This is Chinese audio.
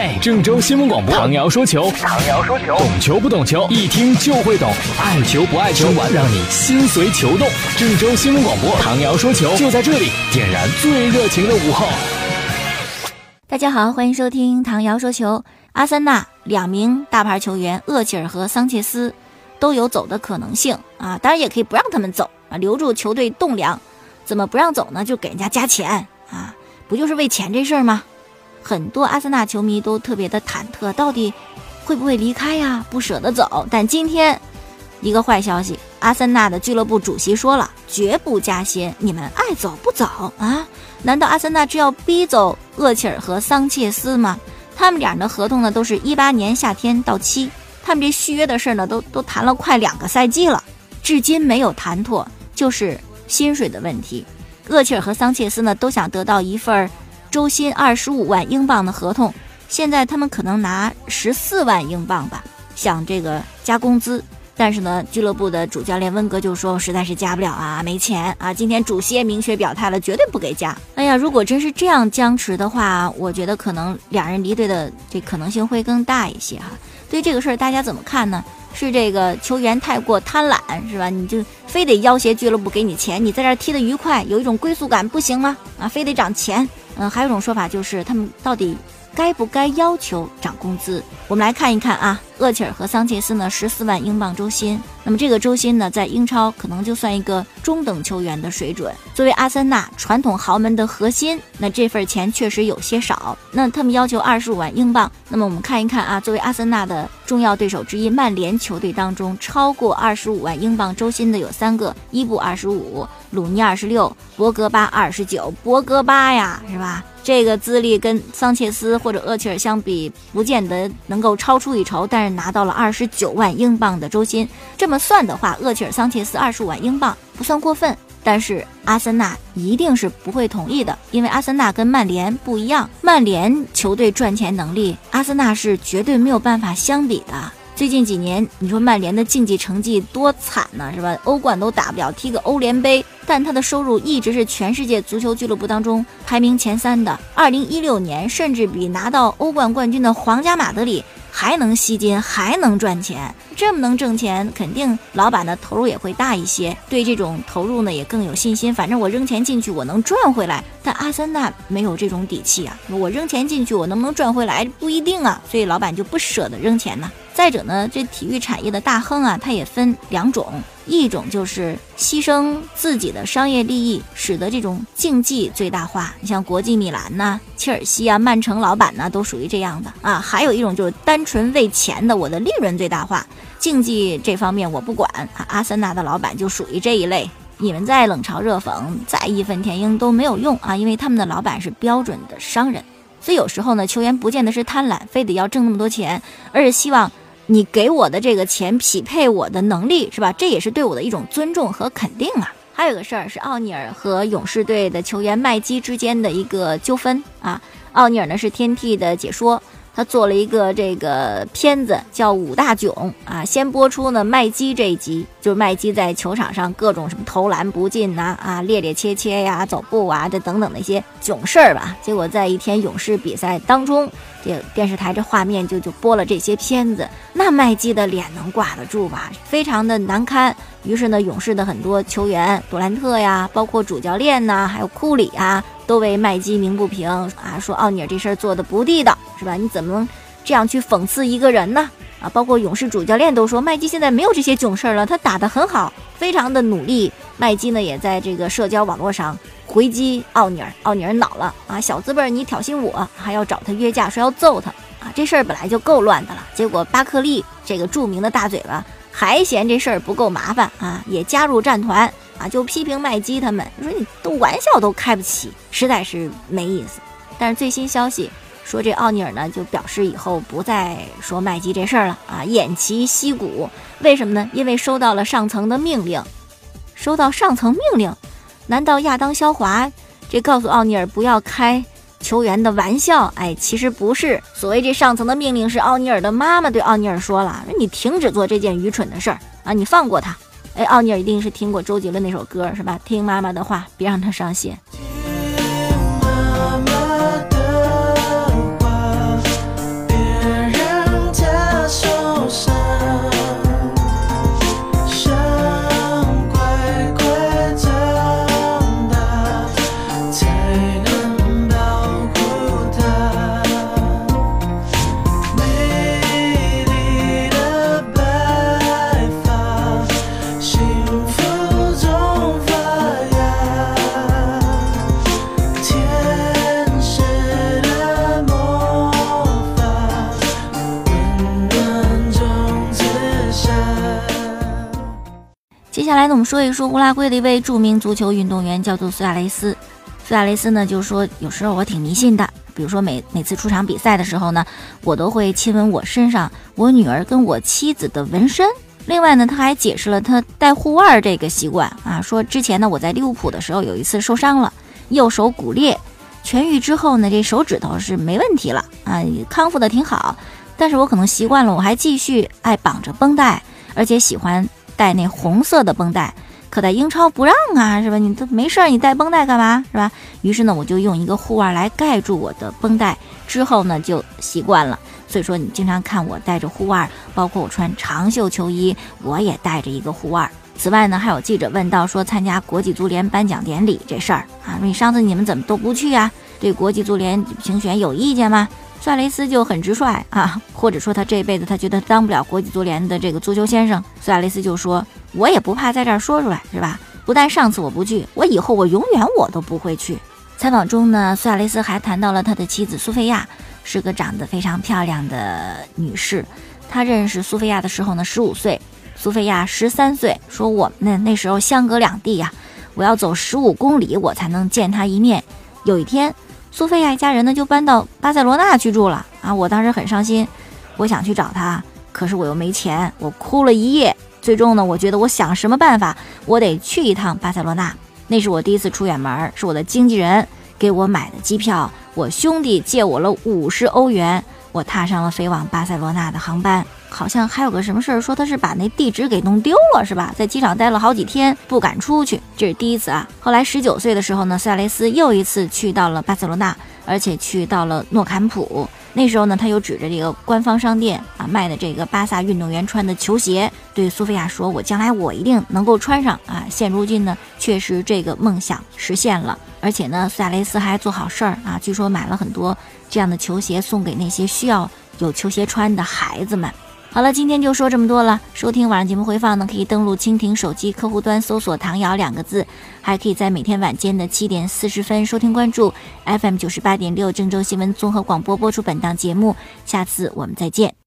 嘿，郑州新闻广播，唐瑶说球，唐瑶说球，懂球不懂球，一听就会懂，爱球不爱球，玩让你心随球动。郑州新闻广播，唐瑶说球就在这里，点燃最热情的午后。大家好，欢迎收听唐瑶说球。阿森纳两名大牌球员厄齐尔和桑切斯都有走的可能性啊，当然也可以不让他们走啊，留住球队栋梁。怎么不让走呢？就给人家加钱啊，不就是为钱这事儿吗？很多阿森纳球迷都特别的忐忑，到底会不会离开呀？不舍得走。但今天一个坏消息，阿森纳的俱乐部主席说了，绝不加薪，你们爱走不走啊？难道阿森纳只要逼走厄齐尔和桑切斯吗？他们俩的合同呢，都是一八年夏天到期，他们这续约的事呢，都都谈了快两个赛季了，至今没有谈妥，就是薪水的问题。厄齐尔和桑切斯呢，都想得到一份。周薪二十五万英镑的合同，现在他们可能拿十四万英镑吧，想这个加工资。但是呢，俱乐部的主教练温格就说实在是加不了啊，没钱啊。今天主席也明确表态了，绝对不给加。哎呀，如果真是这样僵持的话，我觉得可能两人离队的这可能性会更大一些哈。对这个事儿大家怎么看呢？是这个球员太过贪婪是吧？你就非得要挟俱乐部给你钱，你在这踢得愉快，有一种归属感不行吗？啊，非得涨钱。嗯，还有一种说法就是，他们到底该不该要求涨工资？我们来看一看啊。厄齐尔和桑切斯呢，十四万英镑周薪。那么这个周薪呢，在英超可能就算一个中等球员的水准。作为阿森纳传统豪门的核心，那这份钱确实有些少。那他们要求二十五万英镑。那么我们看一看啊，作为阿森纳的重要对手之一，曼联球队当中超过二十五万英镑周薪的有三个：伊布二十五，鲁尼二十六，博格巴二十九。博格巴呀，是吧？这个资历跟桑切斯或者厄齐尔相比，不见得能够超出一筹，但是拿到了二十九万英镑的周薪。这么算的话，厄齐尔、桑切斯二十五万英镑不算过分。但是阿森纳一定是不会同意的，因为阿森纳跟曼联不一样，曼联球队赚钱能力，阿森纳是绝对没有办法相比的。最近几年，你说曼联的竞技成绩多惨呢，是吧？欧冠都打不了，踢个欧联杯，但他的收入一直是全世界足球俱乐部当中排名前三的。二零一六年，甚至比拿到欧冠冠军的皇家马德里。还能吸金，还能赚钱，这么能挣钱，肯定老板的投入也会大一些，对这种投入呢也更有信心。反正我扔钱进去，我能赚回来。但阿森纳没有这种底气啊，我扔钱进去，我能不能赚回来不一定啊，所以老板就不舍得扔钱呢。再者呢，这体育产业的大亨啊，他也分两种。一种就是牺牲自己的商业利益，使得这种竞技最大化。你像国际米兰呐、切尔西啊、曼城老板呢，都属于这样的啊。还有一种就是单纯为钱的，我的利润最大化，竞技这方面我不管啊。阿森纳的老板就属于这一类。你们再冷嘲热讽，再义愤填膺都没有用啊，因为他们的老板是标准的商人。所以有时候呢，球员不见得是贪婪，非得要挣那么多钱，而是希望。你给我的这个钱匹配我的能力是吧？这也是对我的一种尊重和肯定啊。还有个事儿是奥尼尔和勇士队的球员麦基之间的一个纠纷啊。奥尼尔呢是天替的解说。他做了一个这个片子，叫《五大囧》啊。先播出呢麦基这一集，就是麦基在球场上各种什么投篮不进呐，啊趔趔趄趄呀，走步啊，这等等的一些囧事儿吧。结果在一天勇士比赛当中，这电视台这画面就就播了这些片子，那麦基的脸能挂得住吗？非常的难堪。于是呢，勇士的很多球员，杜兰特呀，包括主教练呐，还有库里啊。都为麦基鸣不平啊，说奥尼尔这事儿做的不地道，是吧？你怎么能这样去讽刺一个人呢？啊，包括勇士主教练都说，麦基现在没有这些囧事儿了，他打得很好，非常的努力。麦基呢，也在这个社交网络上回击奥尼尔，奥尼尔恼了啊，小资本你挑衅我，还要找他约架，说要揍他啊，这事儿本来就够乱的了。结果巴克利这个著名的大嘴巴还嫌这事儿不够麻烦啊，也加入战团。啊，就批评麦基他们，说你都玩笑都开不起，实在是没意思。但是最新消息说，这奥尼尔呢就表示以后不再说麦基这事儿了啊，偃旗息鼓。为什么呢？因为收到了上层的命令。收到上层命令，难道亚当肖华这告诉奥尼尔不要开球员的玩笑？哎，其实不是。所谓这上层的命令是奥尼尔的妈妈对奥尼尔说了，你停止做这件愚蠢的事儿啊，你放过他。哎，奥尼尔一定是听过周杰伦那首歌是吧？听妈妈的话，别让他伤心。接下来呢，我们说一说乌拉圭的一位著名足球运动员，叫做苏亚雷斯。苏亚雷斯呢，就说有时候我挺迷信的，比如说每每次出场比赛的时候呢，我都会亲吻我身上我女儿跟我妻子的纹身。另外呢，他还解释了他戴护腕这个习惯啊，说之前呢我在利物浦的时候有一次受伤了，右手骨裂，痊愈之后呢，这手指头是没问题了啊，康复的挺好。但是我可能习惯了，我还继续爱绑着绷带，而且喜欢带那红色的绷带。可在英超不让啊，是吧？你都没事儿，你带绷带干嘛，是吧？于是呢，我就用一个护腕来盖住我的绷带，之后呢就习惯了。所以说，你经常看我戴着护腕，包括我穿长袖球衣，我也带着一个护腕。此外呢，还有记者问到说参加国际足联颁奖典礼这事儿啊，你上次你们怎么都不去呀？对国际足联评选有意见吗？苏亚雷斯就很直率啊，或者说他这辈子他觉得当不了国际足联的这个足球先生。苏亚雷斯就说。我也不怕在这儿说出来，是吧？不但上次我不去，我以后我永远我都不会去。采访中呢，苏亚雷斯还谈到了他的妻子苏菲亚，是个长得非常漂亮的女士。他认识苏菲亚的时候呢，十五岁，苏菲亚十三岁。说我们那那时候相隔两地呀，我要走十五公里我才能见她一面。有一天，苏菲亚一家人呢就搬到巴塞罗那去住了啊，我当时很伤心，我想去找他，可是我又没钱，我哭了一夜。最终呢，我觉得我想什么办法，我得去一趟巴塞罗那。那是我第一次出远门，是我的经纪人给我买的机票，我兄弟借我了五十欧元，我踏上了飞往巴塞罗那的航班。好像还有个什么事儿，说他是把那地址给弄丢了，是吧？在机场待了好几天，不敢出去，这是第一次啊。后来十九岁的时候呢，苏亚雷斯又一次去到了巴塞罗那，而且去到了诺坎普。那时候呢，他又指着这个官方商店啊卖的这个巴萨运动员穿的球鞋，对苏菲亚说：“我将来我一定能够穿上啊！”现如今呢，确实这个梦想实现了，而且呢，苏亚雷斯还做好事儿啊，据说买了很多这样的球鞋送给那些需要有球鞋穿的孩子们。好了，今天就说这么多了。收听晚上节目回放呢，可以登录蜻蜓手机客户端搜索“唐瑶”两个字，还可以在每天晚间的七点四十分收听关注 FM 九十八点六郑州新闻综合广播播出本档节目。下次我们再见。